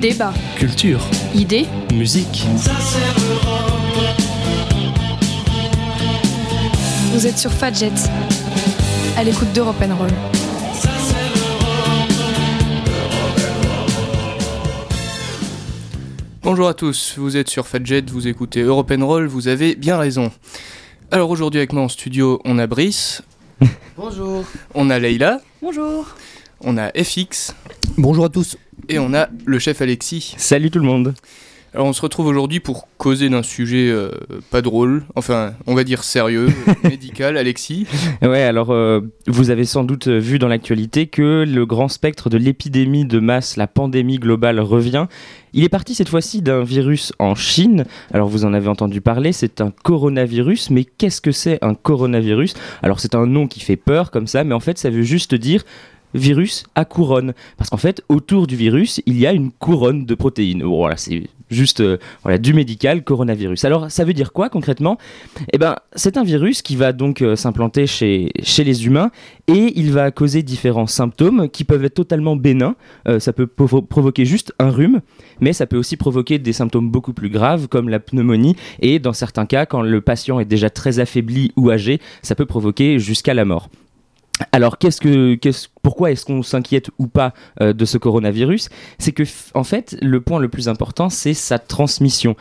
Débat, Culture, idées, musique. vous êtes sur Fadjet, à l'écoute d'Europe Roll. Bonjour à tous, vous êtes sur Fadjet, vous écoutez Europe Roll, vous avez bien raison. Alors aujourd'hui avec moi en studio, on a Brice, Bonjour. on a Leïla, Bonjour. on a FX Bonjour à tous. Et on a le chef Alexis. Salut tout le monde. Alors on se retrouve aujourd'hui pour causer d'un sujet euh, pas drôle, enfin on va dire sérieux, euh, médical, Alexis. Ouais, alors euh, vous avez sans doute vu dans l'actualité que le grand spectre de l'épidémie de masse, la pandémie globale revient. Il est parti cette fois-ci d'un virus en Chine. Alors vous en avez entendu parler, c'est un coronavirus, mais qu'est-ce que c'est un coronavirus? Alors c'est un nom qui fait peur comme ça, mais en fait ça veut juste dire virus à couronne. Parce qu'en fait, autour du virus, il y a une couronne de protéines. Voilà, c'est juste euh, du médical, coronavirus. Alors, ça veut dire quoi concrètement? Eh ben, c'est un virus qui va donc euh, s'implanter chez, les humains et il va causer différents symptômes qui peuvent être totalement bénins. Euh, ça peut provo- provoquer juste un rhume, mais ça peut aussi provoquer des symptômes beaucoup plus graves comme la pneumonie et dans certains cas, quand le patient est déjà très affaibli ou âgé, ça peut provoquer jusqu'à la mort. Alors, pourquoi est-ce qu'on s'inquiète ou pas euh, de ce coronavirus? C'est que, en fait, le point le plus important, c'est sa transmission.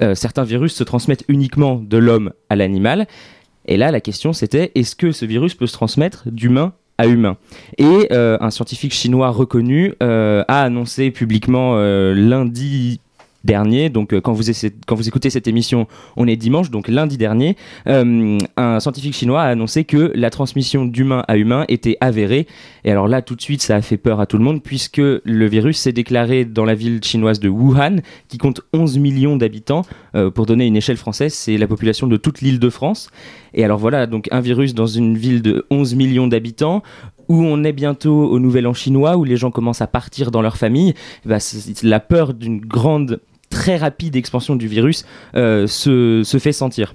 Euh, certains virus se transmettent uniquement de l'homme à l'animal. Et là, la question, c'était est-ce que ce virus peut se transmettre d'humain à humain? Et euh, un scientifique chinois reconnu a annoncé publiquement lundi dernier, donc euh, quand, vous écoutez cette émission, on est dimanche, donc lundi dernier, euh, un scientifique chinois a annoncé que la transmission d'humain à humain était avérée. Et alors là, tout de suite, ça a fait peur à tout le monde, puisque le virus s'est déclaré dans la ville chinoise de Wuhan, qui compte 11 millions d'habitants. Euh, pour donner une échelle française, c'est la population de toute l'île de France. Et alors voilà, donc un virus dans une ville de 11 millions d'habitants, où on est bientôt au Nouvel An chinois, où les gens commencent à partir dans leur famille, bah, la peur d'une grande, très rapide expansion du virus euh, se fait sentir.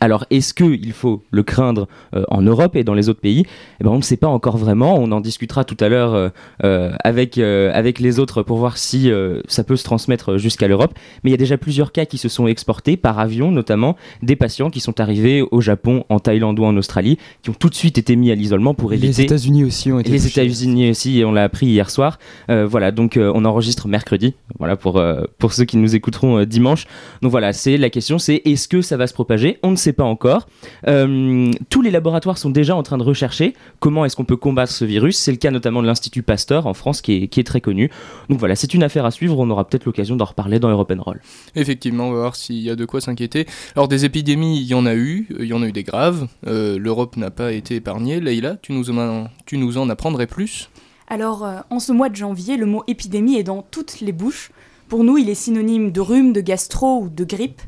Alors, est-ce qu'il faut le craindre euh, en Europe et dans les autres pays? Eh ben, On ne sait pas encore vraiment. On en discutera tout à l'heure euh, euh, avec, avec les autres pour voir si ça peut se transmettre jusqu'à l'Europe. Mais il y a déjà plusieurs cas qui se sont exportés par avion, notamment des patients qui sont arrivés au Japon, en Thaïlande ou en Australie, qui ont tout de suite été mis à l'isolement pour Les éviter États-Unis aussi ont été. les. États-Unis aussi, et on l'a appris hier soir. Voilà, donc on enregistre mercredi. Voilà pour pour ceux qui nous écouteront dimanche. Donc voilà, c'est la question, c'est est-ce que ça va se propager? On ne sait pas encore. Euh, tous les laboratoires sont déjà en train de rechercher comment est-ce qu'on peut combattre ce virus. C'est le cas notamment de l'Institut Pasteur en France, qui est qui est très connu. Donc voilà, c'est une affaire à suivre. On aura peut-être l'occasion d'en reparler dans Europe Roll. Effectivement, on va voir s'il y a de quoi s'inquiéter. Alors des épidémies, il y en a eu, il y en a eu des graves. Euh, L'Europe n'a pas été épargnée. Leïla, tu nous en, tu nous en apprendrais plus? Alors, euh, en ce mois de janvier, le mot épidémie est dans toutes les bouches. Pour nous, il est synonyme de rhume, de gastro ou de grippe.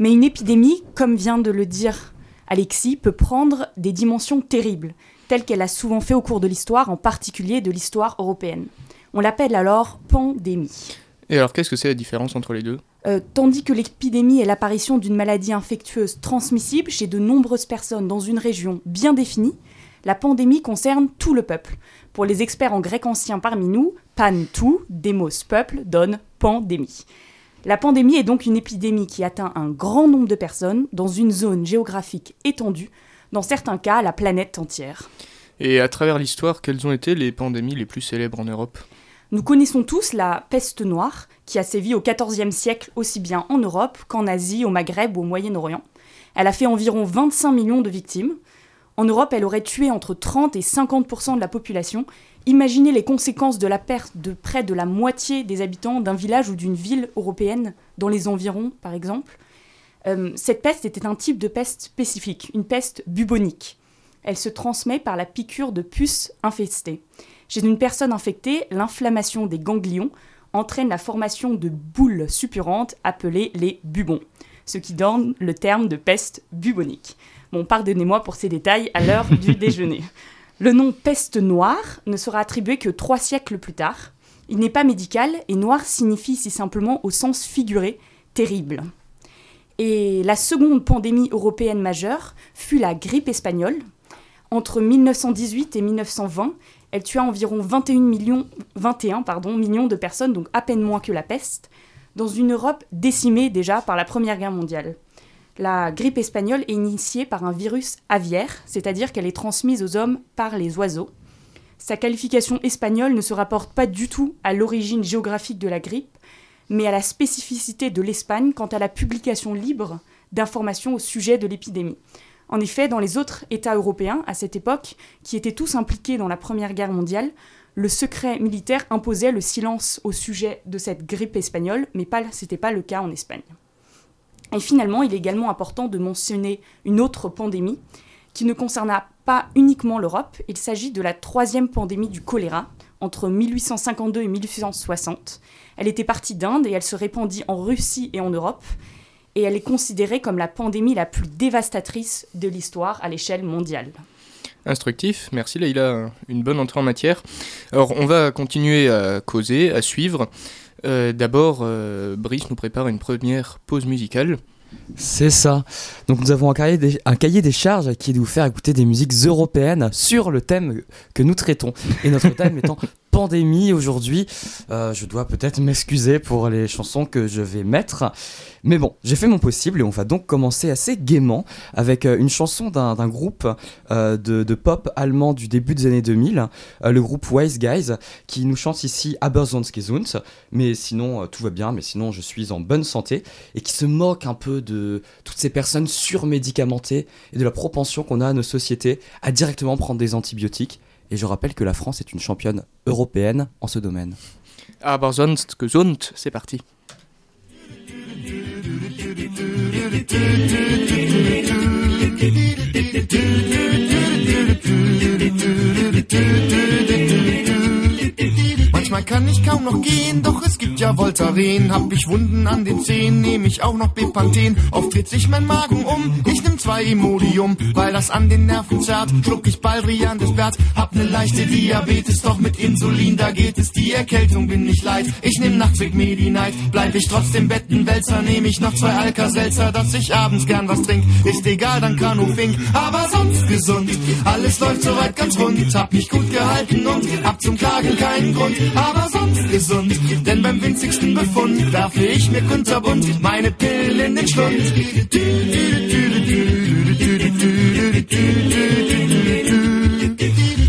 Mais une épidémie, comme vient de le dire Alexis, peut prendre des dimensions terribles, telles qu'elle a souvent fait au cours de l'histoire, en particulier de l'histoire européenne. On l'appelle alors pandémie. Et alors qu'est-ce que c'est la différence entre les deux? Euh, tandis que l'épidémie est l'apparition d'une maladie infectieuse transmissible chez de nombreuses personnes dans une région bien définie, la pandémie concerne tout le peuple. Pour les experts en grec ancien parmi nous, pan tout, démos peuple, donne pandémie. La pandémie est donc une épidémie qui atteint un grand nombre de personnes dans une zone géographique étendue, dans certains cas la planète entière. Et à travers l'histoire, quelles ont été les pandémies les plus célèbres en Europe? Nous connaissons tous la peste noire, qui a sévi au XIVe siècle aussi bien en Europe qu'en Asie, au Maghreb ou au Moyen-Orient. Elle a fait environ 25 millions de victimes. En Europe, elle aurait tué entre 30 et 50% de la population. Imaginez les conséquences de la perte de près de la moitié des habitants d'un village ou d'une ville européenne, dans les environs par exemple. Euh, cette peste était un type de peste spécifique, une peste bubonique. Elle se transmet par la piqûre de puces infestées. Chez une personne infectée, l'inflammation des ganglions entraîne la formation de boules suppurantes appelées les bubons, ce qui donne le terme de peste bubonique. Bon, pardonnez-moi pour ces détails à l'heure du déjeuner. Le nom peste noire ne sera attribué que trois siècles plus tard. Il n'est pas médical et noir signifie si simplement au sens figuré terrible. Et la seconde pandémie européenne majeure fut la grippe espagnole. Entre 1918 et 1920, Elle tua environ 21 millions, 21, pardon, millions de personnes, donc à peine moins que la peste, dans une Europe décimée déjà par la Première Guerre mondiale. La grippe espagnole est initiée par un virus aviaire, c'est-à-dire qu'elle est transmise aux hommes par les oiseaux. Sa qualification espagnole ne se rapporte pas du tout à l'origine géographique de la grippe, mais à la spécificité de l'Espagne quant à la publication libre d'informations au sujet de l'épidémie. En effet, dans les autres États européens, à cette époque, qui étaient tous impliqués dans la Première Guerre mondiale, le secret militaire imposait le silence au sujet de cette grippe espagnole, mais ce n'était pas le cas en Espagne. Et finalement, il est également important de mentionner une autre pandémie qui ne concerna pas uniquement l'Europe, il s'agit de la troisième pandémie du choléra entre 1852 et 1860. Elle était partie d'Inde et elle se répandit en Russie et en Europe, et elle est considérée comme la pandémie la plus dévastatrice de l'histoire à l'échelle mondiale. Instructif, merci Leïla, une bonne entrée en matière. Alors on va continuer à causer, à suivre. Euh, d'abord, euh, Brice nous prépare une première pause musicale. C'est ça. Donc nous avons un cahier, des, un cahier des charges qui est de vous faire écouter des musiques européennes sur le thème que nous traitons. Et notre thème étant pandémie aujourd'hui. Euh, je dois peut-être m'excuser pour les chansons que je vais mettre. Mais bon, j'ai fait mon possible et on va donc commencer assez gaiement avec euh, une chanson d'un groupe euh, de, pop allemand du début des années 2000, le groupe Wise Guys, qui nous chante ici Abersonsgesund. Mais sinon, tout va bien, mais sinon, je suis en bonne santé et qui se moque un peu de toutes ces personnes surmédicamentées et de la propension qu'on a à nos sociétés à directement prendre des antibiotiques et je rappelle que la France est une championne européenne en ce domaine. Sonst gesund, c'est parti. Manchmal kann ich kaum noch gehen, doch es gibt ja Voltaren. Hab ich Wunden an den Zehen, nehm ich auch noch Bepanthen. Oft dreht sich mein Magen um, ich nehm zwei Imodium, weil das an den Nerven zerrt. Schluck ich Baldrian des Bert, hab ne leichte Diabetes, doch mit Insulin, da geht es. Die Erkältung bin ich leid, ich nehm nachts Medi-Night. Bleib ich trotzdem Bettenwälzer, nehm ich noch zwei Alka-Seltzer, dass ich abends gern was trink. Ist egal, dann Kanu Fink, aber sonst gesund. Alles läuft soweit ganz rund, hab mich gut gehalten und hab zum Klagen keinen Grund aber sonst gesund. Denn beim winzigsten Befund werfe ich mir kunterbunt meine Pillen in den Schlund.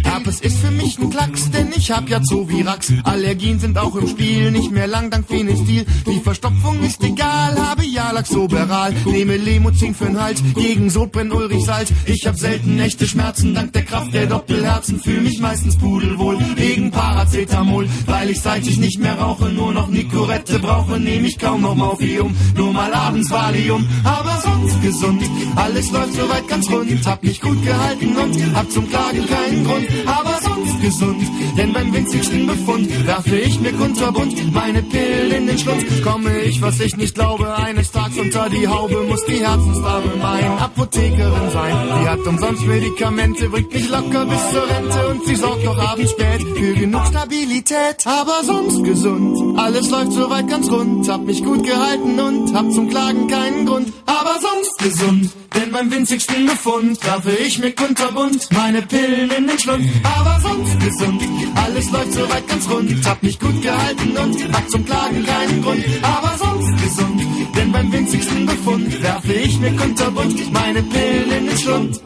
Herpes ist für mich ein Klacks, denn ich hab ja Zovirax. Allergien sind auch im Spiel, nicht mehr lang dank Phenestil. Die Verstopfung ist egal, habe ja Laxoberal. Nehme Lemozin für'n Halt, gegen Sodbrennen Ulrich Salz. Ich hab selten echte Schmerzen, dank der Kraft der Doppelherzen. Fühl mich meistens pudelwohl, wegen Paracetamol. Weil ich seit ich nicht mehr rauche, nur noch Nicorette brauche, nehme ich kaum noch Morphium. Nur mal abends Valium, aber sonst gesund. Alles läuft soweit ganz rund, hab mich gut gehalten und hab zum Klagen keinen Grund. Aber sonst gesund, denn beim winzigsten Befund werfe ich mir kunterbunt meine Pillen in den Schlund. Komme ich, was ich nicht glaube, eines Tages unter die Haube, muss die Herzensdame mein Apothekerin sein. Die hat umsonst Medikamente, bringt mich locker bis zur Rente und sie sorgt noch abends spät für genug Stabilität. Aber sonst gesund, alles läuft soweit ganz rund, hab mich gut gehalten und hab zum Klagen keinen Grund. Aber sonst gesund, denn beim winzigsten Befund werfe ich mir kunterbunt meine Pillen in den Schlund. Aber sonst gesund, alles läuft soweit ganz rund, hab mich gut gehalten und hab zum Klagen keinen Grund. Aber sonst gesund, denn beim winzigsten Befund werfe ich mir kunterbunt meine Pillen in den Schlund.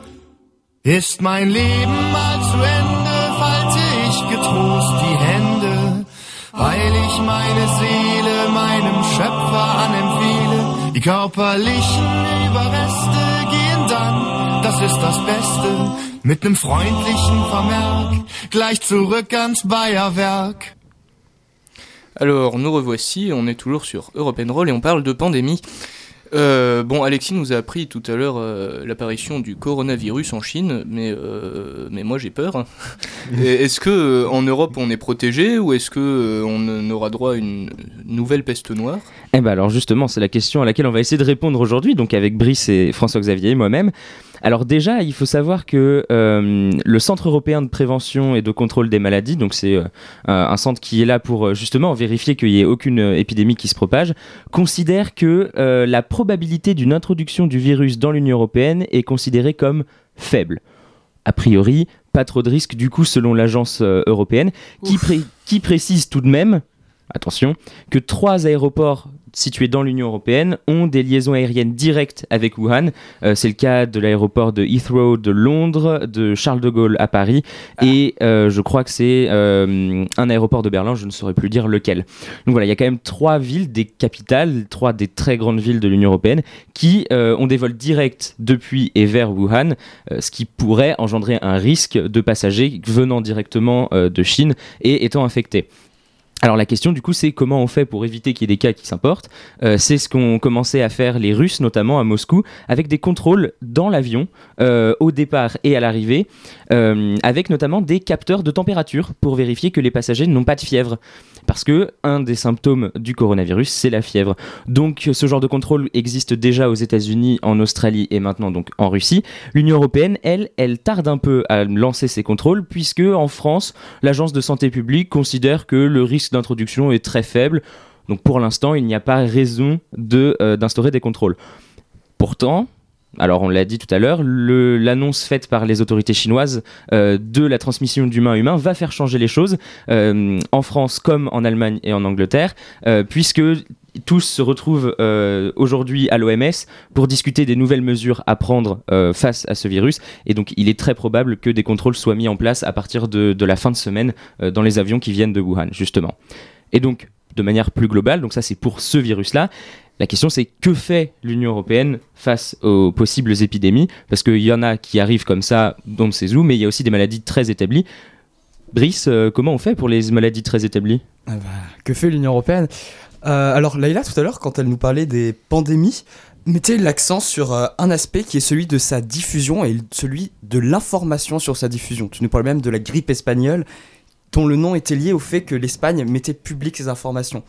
Ist mein Leben mal zu Ende, falte ich getrost die Hände, weil ich meine Seele meinem Schöpfer anempfehle. Die körperlichen Überreste gehen dann, das ist das Beste, mit nem freundlichen Vermerk, gleich zurück ans Bayerwerk. Alors, nous revoici, on est toujours sur European Roll et on parle de pandémie. Euh, bon, Alexis nous a appris tout à l'heure euh, l'apparition du coronavirus en Chine, mais, euh, mais moi j'ai peur. Et est-ce que euh, en Europe on est protégé ou est-ce que euh, on aura droit à une nouvelle peste noire? Eh ben alors justement, c'est la question à laquelle on va essayer de répondre aujourd'hui, donc avec Brice et François-Xavier et moi-même. Alors déjà, il faut savoir que euh, le Centre européen de prévention et de contrôle des maladies, donc c'est euh, un centre qui est là pour euh, justement vérifier qu'il n'y ait aucune épidémie qui se propage, considère que euh, la probabilité d'une introduction du virus dans l'Union européenne est considérée comme faible. A priori, pas trop de risques du coup selon l'agence européenne qui, pré- qui précise tout de même, attention, que trois aéroports situés dans l'Union européenne ont des liaisons aériennes directes avec Wuhan. Euh, c'est le cas de l'aéroport de Heathrow de Londres, de Charles de Gaulle à Paris et euh, je crois que c'est euh, un aéroport de Berlin, je ne saurais plus dire lequel. Donc voilà, il y a quand même trois villes, des capitales, trois des très grandes villes de l'Union européenne qui ont des vols directs depuis et vers Wuhan, ce qui pourrait engendrer un risque de passagers venant directement de Chine et étant infectés. Alors la question du coup c'est comment on fait pour éviter qu'il y ait des cas qui s'importent. Euh, c'est ce qu'ont commencé à faire les Russes notamment à Moscou avec des contrôles dans l'avion euh, au départ et à l'arrivée euh, avec notamment des capteurs de température pour vérifier que les passagers n'ont pas de fièvre. Parce que un des symptômes du coronavirus, c'est la fièvre. Donc ce genre de contrôle existe déjà aux États-Unis, en Australie et maintenant donc en Russie. L'Union européenne, elle, elle tarde un peu à lancer ces contrôles puisque en France, l'agence de santé publique considère que le risque d'introduction est très faible. Donc pour l'instant, il n'y a pas raison de, euh, d'instaurer des contrôles. Pourtant, alors on l'a dit tout à l'heure, l'annonce faite par les autorités chinoises euh, de la transmission d'humain à humain va faire changer les choses euh, en France comme en Allemagne et en Angleterre, puisque tous se retrouvent euh, aujourd'hui à l'OMS pour discuter des nouvelles mesures à prendre euh, face à ce virus. Et donc il est très probable que des contrôles soient mis en place à partir de, la fin de semaine euh, dans les avions qui viennent de Wuhan, justement. Et donc, de manière plus globale, donc ça c'est pour ce virus-là, la question c'est que fait l'Union européenne face aux possibles épidémies? Parce qu'il y en a qui arrivent comme ça, on ne sait où, mais il y a aussi des maladies très établies. Brice, comment on fait pour les maladies très établies? Ah bah, que fait l'Union Européenne? Euh, Alors, Laïla, tout à l'heure, quand elle nous parlait des pandémies, mettait l'accent sur euh, un aspect qui est celui de sa diffusion et celui de l'information sur sa diffusion. Tu nous parles même de la grippe espagnole, dont le nom était lié au fait que l'Espagne mettait public ces informations.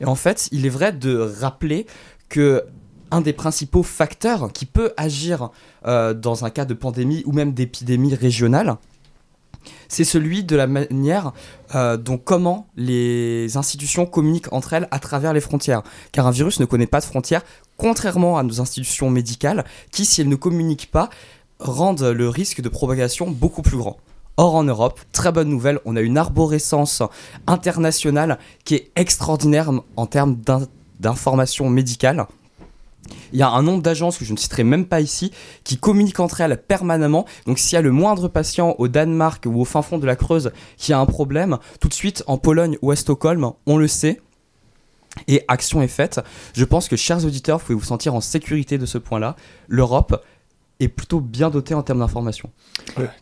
Et en fait, il est vrai de rappeler que un des principaux facteurs qui peut agir euh, dans un cas de pandémie ou même d'épidémie régionale, c'est celui de la manière euh, dont comment les institutions communiquent entre elles à travers les frontières. Car un virus ne connaît pas de frontières, contrairement à nos institutions médicales, qui, si elles ne communiquent pas, rendent le risque de propagation beaucoup plus grand. Or en Europe, très bonne nouvelle, on a une arborescence internationale qui est extraordinaire en termes d'in- d'informations médicales. Il y a un nombre d'agences que je ne citerai même pas ici qui communiquent entre elles permanemment. Donc s'il y a le moindre patient au Danemark ou au fin fond de la Creuse qui a un problème, tout de suite en Pologne ou à Stockholm, on le sait. Et action est faite. Je pense que, chers auditeurs, vous pouvez vous sentir en sécurité de ce point-là. L'Europe est plutôt bien dotée en termes d'information.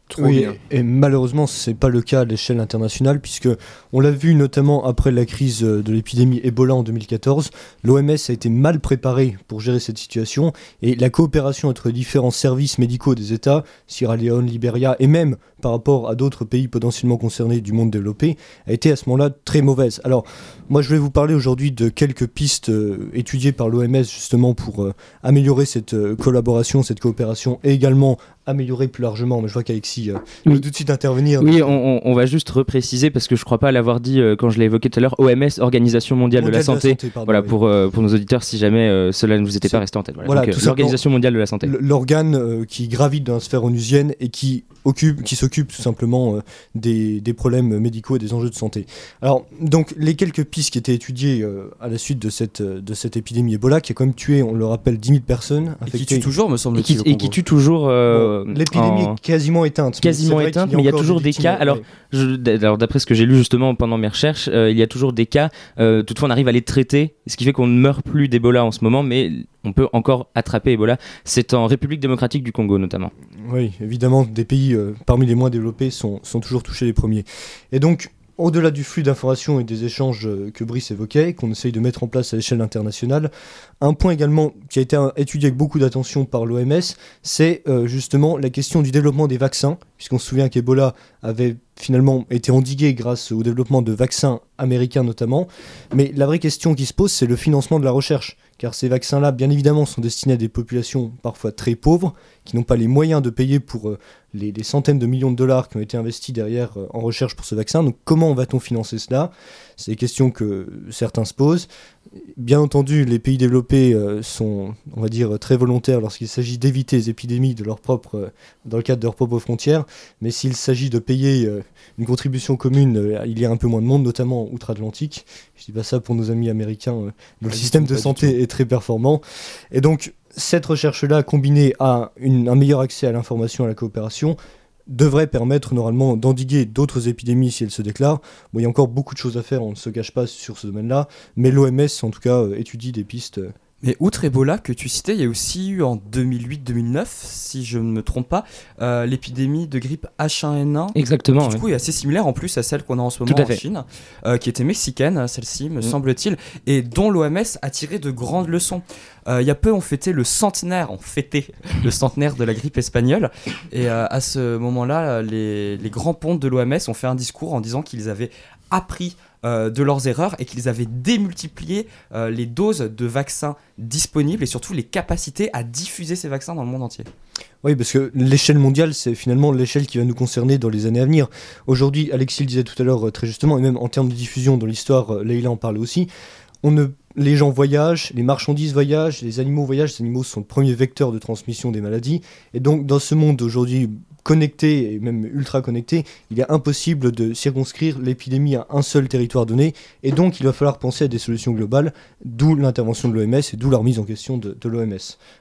Trop oui, bien. et malheureusement, c'est pas le cas à l'échelle internationale, puisque on l'a vu notamment après la crise euh, de l'épidémie Ebola en 2014, l'OMS a été mal préparée pour gérer cette situation, et la coopération entre différents services médicaux des États, Sierra Leone, Libéria, et même par rapport à d'autres pays potentiellement concernés du monde développé, a été à ce moment-là très mauvaise. Alors, moi, je vais vous parler aujourd'hui de quelques pistes euh, étudiées par l'OMS justement pour euh, améliorer cette euh, collaboration, cette coopération, et également améliorer plus largement. Mais je vois qu'Alexis euh, Oui. veut tout de suite intervenir. Oui, on, on- on va juste repréciser parce que je crois pas l'avoir dit euh, quand je l'ai évoqué tout à l'heure. OMS, Organisation mondiale, de la santé. pardon, Voilà oui. pour, euh, pour nos auditeurs si jamais euh, cela ne vous était pas resté en tête. Voilà, l'Organisation mondiale de la santé. L'organe euh, qui gravite dans la sphère onusienne et qui occupe, qui s'occupe tout simplement euh, des, des problèmes médicaux et des enjeux de santé. Alors, donc, les quelques pistes qui étaient étudiées euh, à la suite de cette, de cette épidémie Ebola, qui a quand même tué, on le rappelle, 10 000 personnes Et qui infectées. tue toujours, me Et semble-t-il. et qui tue toujours. Euh, L'épidémie en- est quasiment éteinte. Quasiment éteinte, mais il y a toujours des cas. Alors, ouais. D'après ce que j'ai lu justement pendant mes recherches, euh, il y a toujours des cas. euh, toutefois, on arrive à les traiter, ce qui fait qu'on ne meurt plus d'Ebola en ce moment, mais on peut encore attraper Ebola. C'est en République démocratique du Congo notamment. Oui, évidemment, des pays parmi les moins développés sont, sont toujours touchés les premiers. Et donc, au-delà du flux d'informations et des échanges euh, que Brice évoquait, qu'on essaye de mettre en place à l'échelle internationale, un point également qui a été euh, étudié avec beaucoup d'attention par l'OMS, c'est euh, justement la question du développement des vaccins, puisqu'on se souvient qu'Ebola avait finalement été endiguée grâce au développement de vaccins américains notamment. Mais la vraie question qui se pose, c'est le financement de la recherche. Car ces vaccins-là, bien évidemment, sont destinés à des populations parfois très pauvres, qui n'ont pas les moyens de payer pour les, centaines de millions de dollars qui ont été investis derrière euh, en recherche pour ce vaccin. Donc comment va-t-on financer cela? C'est des questions que certains se posent. Bien entendu, les pays développés euh, sont, on va dire, très volontaires lorsqu'il s'agit d'éviter les épidémies de leur propre, dans le cadre de leurs propres frontières. Mais s'il s'agit de payer une contribution commune, il y a un peu moins de monde, notamment outre-Atlantique. Je dis pas ça pour nos amis américains. le système de santé est très performant. Et donc, cette recherche-là, combinée à un meilleur accès à l'information et à la coopération, devrait permettre normalement d'endiguer d'autres épidémies si elles se déclarent. Il y a encore beaucoup de choses à faire, on ne se cache pas sur ce domaine-là, mais l'OMS en tout cas euh, étudie des pistes euh, mais outre Ebola que tu citais, il y a aussi eu en 2008-2009, si je ne me trompe pas, euh, l'épidémie de grippe H1N1. Exactement. Qui, du coup est assez similaire en plus à celle qu'on a en ce moment en Chine, euh, qui était mexicaine, celle-ci, me mm. semble-t-il, et dont l'OMS a tiré de grandes leçons. Euh, il y a peu, on fêtait le centenaire, on fêtait le centenaire de la grippe espagnole, et à ce moment-là, les, les grands pontes de l'OMS ont fait un discours en disant qu'ils avaient appris euh, de leurs erreurs et qu'ils avaient démultiplié euh, les doses de vaccins disponibles et surtout les capacités à diffuser ces vaccins dans le monde entier. Oui, parce que l'échelle mondiale, c'est finalement l'échelle qui va nous concerner dans les années à venir. Aujourd'hui, Alexis le disait tout à l'heure euh, très justement, et même en termes de diffusion dans l'histoire, Leïla en parlait aussi, les gens voyagent, les marchandises voyagent, les animaux voyagent, les animaux sont le premier vecteur de transmission des maladies. Et donc, dans ce monde aujourd'hui connecté et même ultra connecté, il est impossible de circonscrire l'épidémie à un seul territoire donné, et donc il va falloir penser à des solutions globales, d'où l'intervention de l'OMS et d'où la remise en question de, de l'OMS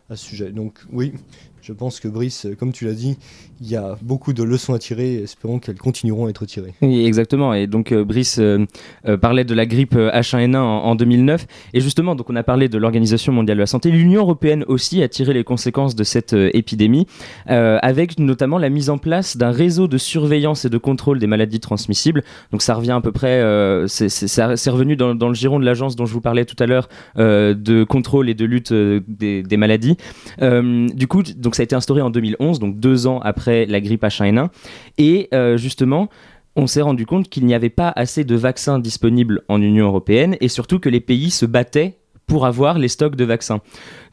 à ce sujet. Donc oui, je pense que Brice, comme tu l'as dit, il y a beaucoup de leçons à tirer espérons qu'elles continueront à être tirées. Oui, exactement. Et donc euh, Brice euh, euh, parlait de la grippe H1N1 en, 2009. Et justement, donc on a parlé de l'Organisation mondiale de la santé. L'Union européenne aussi a tiré les conséquences de cette épidémie, avec notamment la mise en place d'un réseau de surveillance et de contrôle des maladies transmissibles. Donc ça revient à peu près, c'est revenu dans, le giron de l'agence dont je vous parlais tout à l'heure de contrôle et de lutte des, des, maladies. du coup, donc ça a été instauré en 2011, donc deux ans après la grippe H1N1. Et euh, justement, on s'est rendu compte qu'il n'y avait pas assez de vaccins disponibles en Union européenne et surtout que les pays se battaient pour avoir les stocks de vaccins.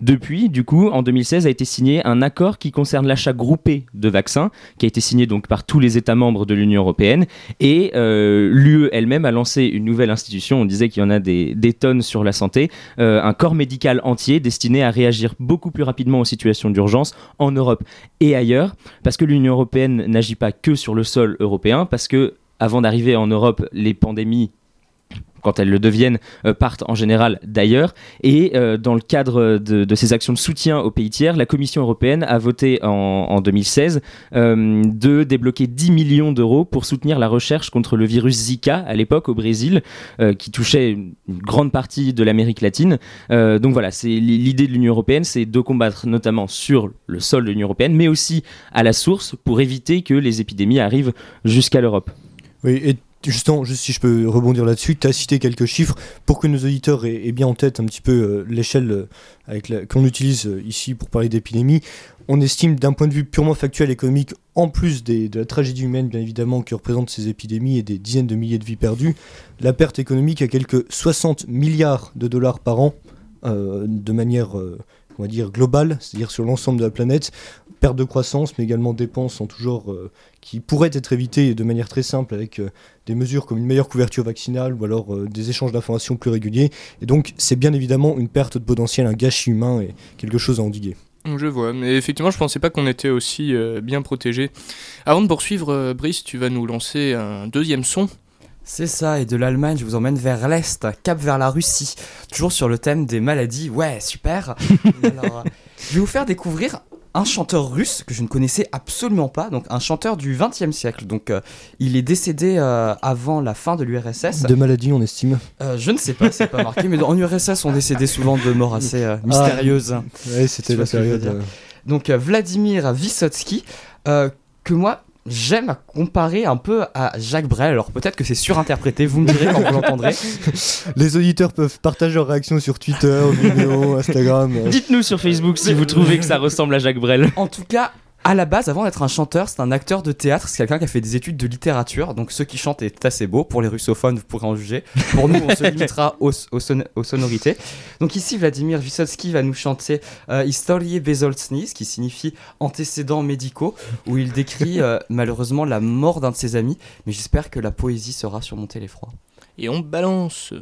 Depuis, du coup, en 2016 a été signé un accord qui concerne l'achat groupé de vaccins, qui a été signé donc par tous les États membres de l'Union européenne, et euh, l'UE elle-même a lancé une nouvelle institution. On disait qu'il y en a des, tonnes sur la santé, euh, un corps médical entier destiné à réagir beaucoup plus rapidement aux situations d'urgence en Europe et ailleurs, parce que l'Union européenne n'agit pas que sur le sol européen, parce que avant d'arriver en Europe, les pandémies quand elles le deviennent, euh, partent en général d'ailleurs. Et euh, dans le cadre de, ces actions de soutien aux pays tiers, la Commission européenne a voté en, 2016 euh, de débloquer 10 millions d'euros pour soutenir la recherche contre le virus Zika à l'époque au Brésil, qui touchait une, grande partie de l'Amérique latine. donc voilà, c'est l'idée de l'Union européenne, c'est de combattre notamment sur le sol de l'Union européenne, mais aussi à la source pour éviter que les épidémies arrivent jusqu'à l'Europe. Oui, et justement, juste si je peux rebondir là-dessus, tu as cité quelques chiffres pour que nos auditeurs aient, bien en tête un petit peu euh, l'échelle euh, qu'on utilise euh, ici pour parler d'épidémie. On estime d'un point de vue purement factuel économique, en plus de la tragédie humaine bien évidemment que représentent ces épidémies et des dizaines de milliers de vies perdues, la perte économique à quelques 60 milliards de dollars par an de manière on va dire globale, c'est-à-dire sur l'ensemble de la planète, perte de croissance, mais également dépenses en tout euh, qui pourraient être évitées de manière très simple avec euh, des mesures comme une meilleure couverture vaccinale ou alors euh, des échanges d'informations plus réguliers. Et donc c'est bien évidemment une perte de potentiel, un gâchis humain et quelque chose à endiguer. Je vois, mais effectivement, je pensais pas qu'on était aussi bien protégé. Avant de poursuivre, Brice, tu vas nous lancer un deuxième son. C'est ça, et de l'Allemagne, je vous emmène vers l'Est, cap vers la Russie, toujours sur le thème des maladies. Ouais, super Alors, je vais vous faire découvrir un chanteur russe que je ne connaissais absolument pas, donc un chanteur du XXe siècle. Donc euh, il est décédé euh, avant la fin de l'URSS. De maladie, on estime euh, Je ne sais pas, c'est pas marqué, mais en URSS, on décédait souvent de morts assez ah. mystérieuses. oui, c'était la période. Donc Vladimir Vysotsky, que moi j'aime comparer un peu à Jacques Brel. Alors peut-être que c'est surinterprété, vous me direz quand vous l'entendrez. Les auditeurs peuvent partager leurs réactions sur Twitter, vidéo, Instagram. Dites-nous sur Facebook si vous trouvez que ça ressemble à Jacques Brel. En tout cas, à la base, avant d'être un chanteur, c'est un acteur de théâtre, c'est quelqu'un qui a fait des études de littérature. Donc, ceux qui chantent est assez beau. Pour les russophones, vous pourrez en juger. Pour nous, on se limitera aux, aux son- aux sonorités. Donc, ici, Vladimir Vysotsky va nous chanter euh, Historie Bezoltsny, ce qui signifie antécédents médicaux, où il décrit euh, malheureusement la mort d'un de ses amis. Mais j'espère que la poésie sera surmonter l'effroi. Et on balance.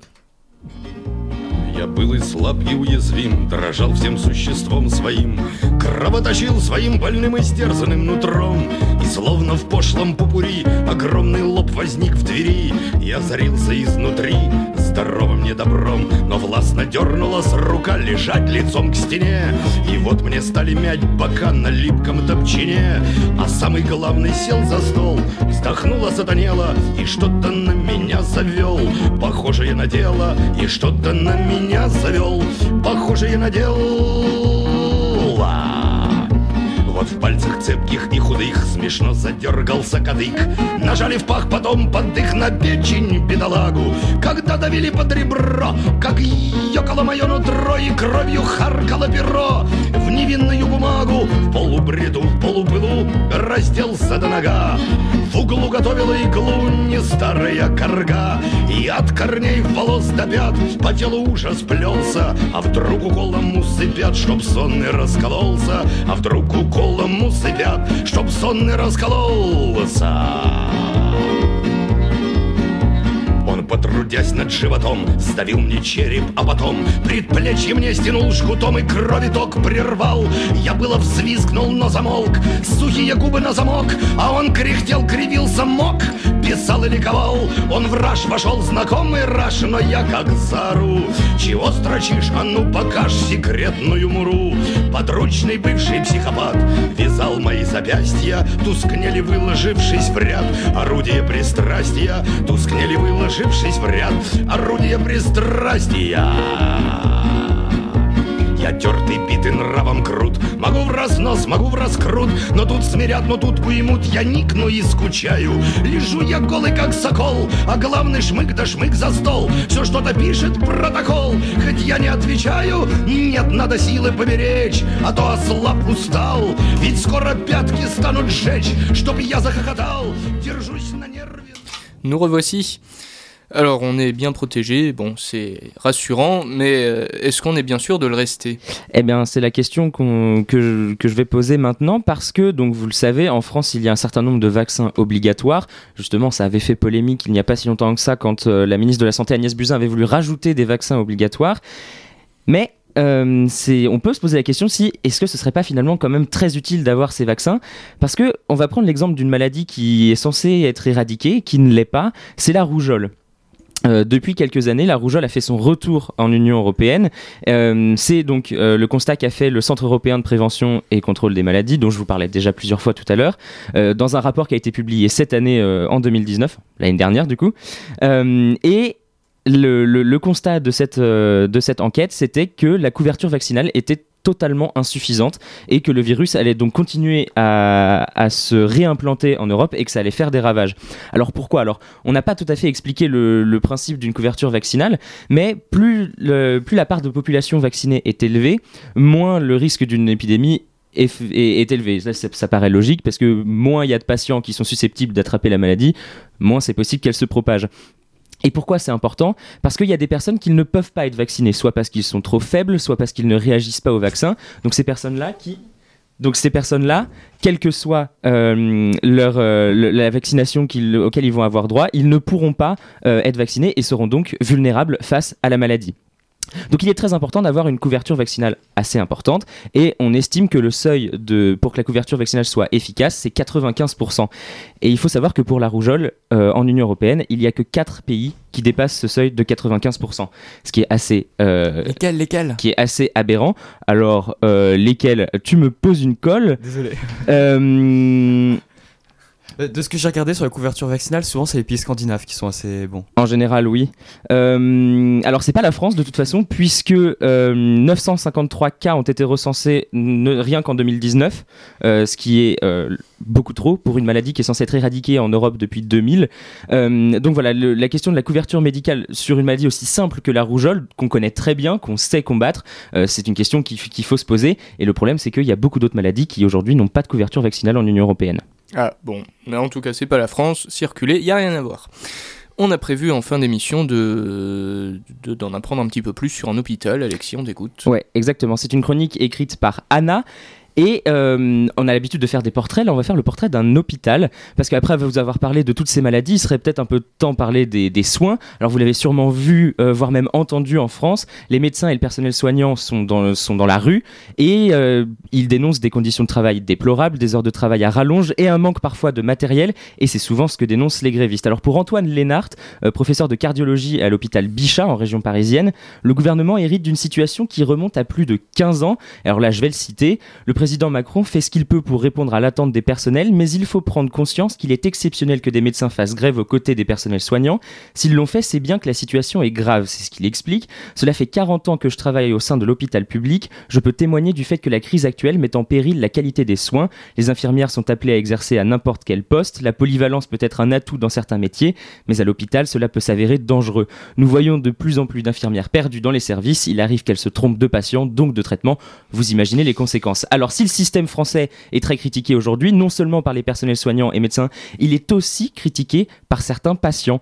Я был и слаб, и уязвим, дрожал всем существом своим, кровоточил своим больным и стерзанным нутром, и словно в пошлом пупури огромный лоб возник в двери, и озарился изнутри здоровым недобром, но властно дернулась рука лежать лицом к стене, и вот мне стали мять бока на липком топчине, а самый главный сел за стол, вздохнула, сатанела, и что-то на меня завел, похожее на дело, и что-то на меня завел, похожее на дело. Вот в пальцах цепких и худых смешно задергался кадык. Нажали в пах, потом подых на печень бедолагу. Когда давили под ребро, как ёкало мое нутро И кровью харкало перо. В невинную бумагу В полубреду, в полупылу разделся до нога. В углу готовила иглу старая корга И от корней волос до пят по телу ужас плелся А вдруг уколом усыпят, чтоб сонный раскололся А вдруг уколом усыпят, чтоб сонный раскололся потрудясь над животом, сдавил мне череп, а потом предплечье мне стянул жгутом и крови ток прервал. Я было взвизгнул, но замолк, сухие губы на замок, а он кряхтел, кривился, мок, писал и ликовал. Он в раж вошел, знакомый раж, но я как зару. Чего строчишь, а ну покаж секретную муру. Подручный бывший психопат вязал мои запястья, тускнели, выложившись в ряд. Орудие пристрастия, тускнели, выложившись в ряд. Орудие пристрастия. Я тертый, битый нравом крут Могу в разнос, могу в раскрут Но тут смирят, но тут уймут Я никну и скучаю Лежу я голый, как сокол А главный шмык да шмык за стол Все что-то пишет протокол Хоть я не отвечаю Нет, надо силы поберечь А то ослаб устал Ведь скоро пятки станут сжечь Чтоб я захохотал Держусь на нерве Nous revoici. Alors, on est bien protégé, bon, c'est rassurant, mais euh, est-ce qu'on est bien sûr de le rester? Eh bien, c'est la question que, je, que vais poser maintenant parce que, donc, vous le savez, en France, il y a un certain nombre de vaccins obligatoires. Justement, ça avait fait polémique il n'y a pas si longtemps que ça quand euh, la ministre de la Santé Agnès Buzyn avait voulu rajouter des vaccins obligatoires. Mais euh, on peut se poser la question si est-ce que ce serait pas finalement quand même très utile d'avoir ces vaccins? Parce que on va prendre l'exemple d'une maladie qui est censée être éradiquée, qui ne l'est pas, c'est la rougeole. Euh, depuis quelques années, la rougeole a fait son retour en Union européenne. Euh, c'est donc euh, le constat qu'a fait le Centre européen de prévention et contrôle des maladies, dont je vous parlais déjà plusieurs fois tout à l'heure, dans un rapport qui a été publié cette année en 2019, l'année dernière du coup. Et le, constat de cette enquête, c'était que la couverture vaccinale était totalement insuffisante et que le virus allait donc continuer à, se réimplanter en Europe et que ça allait faire des ravages. Alors pourquoi? Alors on n'a pas tout à fait expliqué le, principe d'une couverture vaccinale, mais plus, la part de population vaccinée est élevée, moins le risque d'une épidémie est, élevé. Ça- ça paraît logique parce que moins il y a de patients qui sont susceptibles d'attraper la maladie, moins c'est possible qu'elle se propage. Et pourquoi c'est important? Parce qu'il y a des personnes qui ne peuvent pas être vaccinées, soit parce qu'ils sont trop faibles, soit parce qu'ils ne réagissent pas au vaccin. Donc ces personnes-là quelle que soit euh, euh, la vaccination auquel ils vont avoir droit, ils ne pourront pas euh, être vaccinés et seront donc vulnérables face à la maladie. Donc il est très important d'avoir une couverture vaccinale assez importante et on estime que le seuil de, pour que la couverture vaccinale soit efficace, c'est 95%. Et il faut savoir que pour la rougeole, euh, en Union Européenne, il n'y a que 4 pays qui dépassent ce seuil de 95%, ce qui est assez, euh, Lesquels, lesquels? qui est assez aberrant. Alors, euh, lesquels? Tu me poses une colle. Désolé. Euh, Euh, De ce que j'ai regardé sur la couverture vaccinale, souvent c'est les pays scandinaves qui sont assez bons. En général, oui. Euh, alors, c'est pas la France de toute façon, puisque euh, 953 cas ont été recensés rien qu'en 2019, euh, ce qui est euh, beaucoup trop pour une maladie qui est censée être éradiquée en Europe depuis 2000. Euh, donc voilà, la question de la couverture médicale sur une maladie aussi simple que la rougeole, qu'on connaît très bien, qu'on sait combattre, euh, c'est une question qu'il faut se poser. Et le problème, c'est qu'il y a beaucoup d'autres maladies qui aujourd'hui n'ont pas de couverture vaccinale en Union européenne. Ah bon, mais en tout cas c'est pas la France, circuler, y a rien à voir. On a prévu en fin d'émission de de- d'en apprendre un petit peu plus sur un hôpital. Alexis, on t'écoute. Ouais, exactement. C'est une chronique écrite par Anna. Et euh, on a l'habitude de faire des portraits, là on va faire le portrait d'un hôpital, parce qu'après vous avoir parlé de toutes ces maladies, il serait peut-être un peu temps de parler des, soins. Alors vous l'avez sûrement vu, euh, voire même entendu en France, les médecins et le personnel soignant sont dans, sont dans la rue, et euh, ils dénoncent des conditions de travail déplorables, des heures de travail à rallonge, et un manque parfois de matériel, et c'est souvent ce que dénoncent les grévistes. Alors pour Antoine Lénart, professeur de cardiologie à l'hôpital Bichat en région parisienne, le gouvernement hérite d'une situation qui remonte à plus de 15 ans. Alors là, je vais le citer. Le président Macron fait ce qu'il peut pour répondre à l'attente des personnels, mais il faut prendre conscience qu'il est exceptionnel que des médecins fassent grève aux côtés des personnels soignants. S'ils l'ont fait, c'est bien que la situation est grave, c'est ce qu'il explique. Cela fait 40 ans que je travaille au sein de l'hôpital public. Je peux témoigner du fait que la crise actuelle met en péril la qualité des soins. Les infirmières sont appelées à exercer à n'importe quel poste. La polyvalence peut être un atout dans certains métiers, mais à l'hôpital, cela peut s'avérer dangereux. Nous voyons de plus en plus d'infirmières perdues dans les services. Il arrive qu'elles se trompent de patients, donc de traitement. Vous imaginez les conséquences. Alors, si le système français est très critiqué aujourd'hui, non seulement par les personnels soignants et médecins, il est aussi critiqué par certains patients.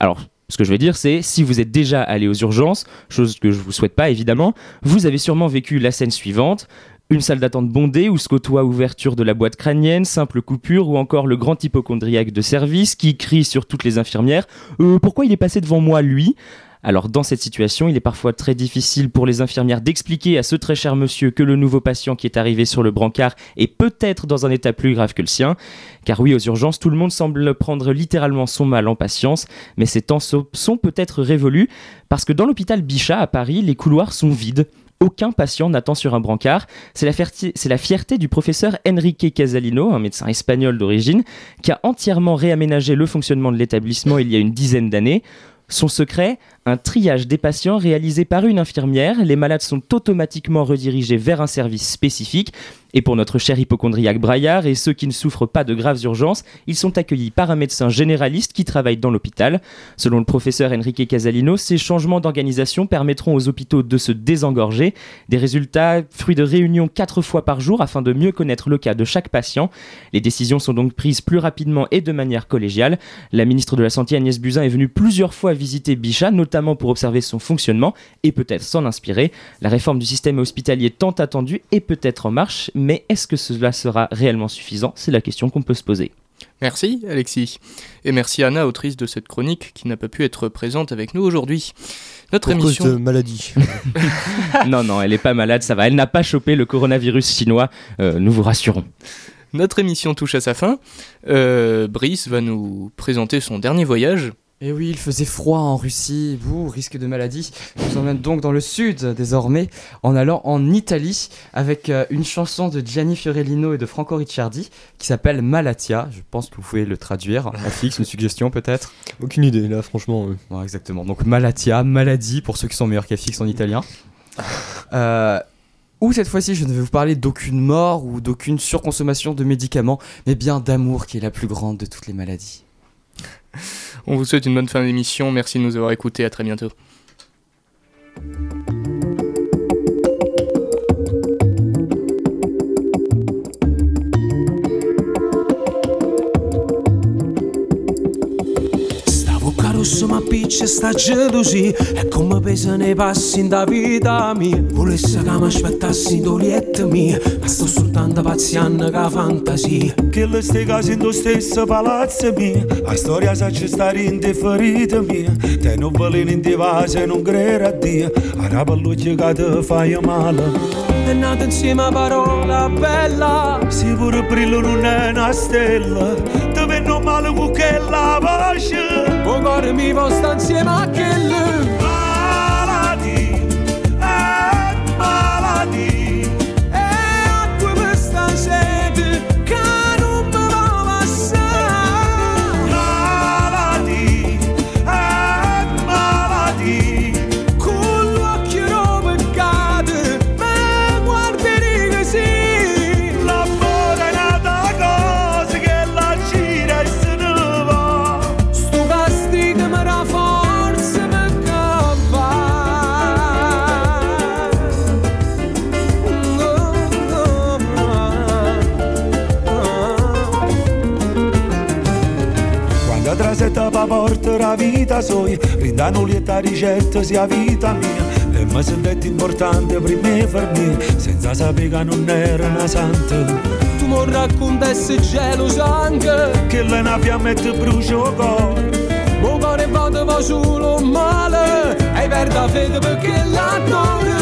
Alors, ce que je veux dire, c'est si vous êtes déjà allé aux urgences, chose que je vous souhaite pas évidemment, vous avez sûrement vécu la scène suivante. Une salle d'attente bondée où se côtoie ouverture de la boîte crânienne, simple coupure ou encore le grand hypochondriaque de service qui crie sur toutes les infirmières Euh, Pourquoi il est passé devant moi, lui? Alors dans cette situation, il est parfois très difficile pour les infirmières d'expliquer à ce très cher monsieur que le nouveau patient qui est arrivé sur le brancard est peut-être dans un état plus grave que le sien. Car oui, aux urgences, tout le monde semble prendre littéralement son mal en patience, mais ces temps so- sont peut-être révolus parce que dans l'hôpital Bichat à Paris, les couloirs sont vides. Aucun patient n'attend sur un brancard. C'est la, la fierté du professeur Enrique Casalino, un médecin espagnol d'origine, qui a entièrement réaménagé le fonctionnement de l'établissement il y a une dizaine d'années. Son secret, un triage des patients réalisé par une infirmière. Les malades sont automatiquement redirigés vers un service spécifique. Et pour notre cher hypochondriaque Braillard et ceux qui ne souffrent pas de graves urgences, ils sont accueillis par un médecin généraliste qui travaille dans l'hôpital. Selon le professeur Enrique Casalino, ces changements d'organisation permettront aux hôpitaux de se désengorger. Des résultats fruits de réunions quatre fois par jour afin de mieux connaître le cas de chaque patient. Les décisions sont donc prises plus rapidement et de manière collégiale. La ministre de la Santé Agnès Buzyn est venue plusieurs fois visiter Bichat, notamment pour observer son fonctionnement et peut-être s'en inspirer. La réforme du système hospitalier tant attendue est peut-être en marche, est-ce que cela sera réellement suffisant? C'est la question qu'on peut se poser. Merci Alexis. Et merci Anna, autrice de cette chronique, qui n'a pas pu être présente avec nous aujourd'hui. Notre Pour émission... cause de maladie. non, non, elle est pas malade, ça va. Elle n'a pas chopé le coronavirus chinois, euh, nous vous rassurons. Notre émission touche à sa fin. Euh, Brice va nous présenter son dernier voyage. Et oui, il faisait froid en Russie, vous, risque de maladie. Je vous emmène donc dans le sud désormais, en allant en Italie avec euh, une chanson de Gianni Fiorellino et de Franco Ricciardi qui s'appelle Malatia. Je pense que vous pouvez le traduire. Un fixe, une suggestion peut-être? Aucune idée, là, franchement. euh. Ouais, exactement. Donc Malatia, maladie pour ceux qui sont meilleurs qu'FX en italien. Euh, où cette fois-ci, je ne vais vous parler d'aucune mort ou d'aucune surconsommation de médicaments, mais bien d'amour qui est la plus grande de toutes les maladies. On vous souhaite une bonne fin d'émission. Merci de nous avoir écoutés. À très bientôt. Stavo carosso ma piccia sta gelosia E come pesa nei passi in da vita mia. Volesse che mi aspettassi dolietta mia. Ma sto soltanto pazziando che fantasia. Che le stai case in lo stesso palazzo mio La storia sa ci stare in te ferite mie Te non veleno in te vase non credere a Dio. A rapalluccia che ti fai male. È nata insieme a parola bella. Se pure brillo non è una stella buche la voce, pogormi vosta insieme. La vita sua Rindano lieta ricetta sia vita mia. E mi sentette importante prima per me Senza sapere che non era una santa. Tu mi raccontessi geloso anche Che lei una fiamma e ti brucia il cuore. Mo cuore va solo male. Hai perda fede perché la tua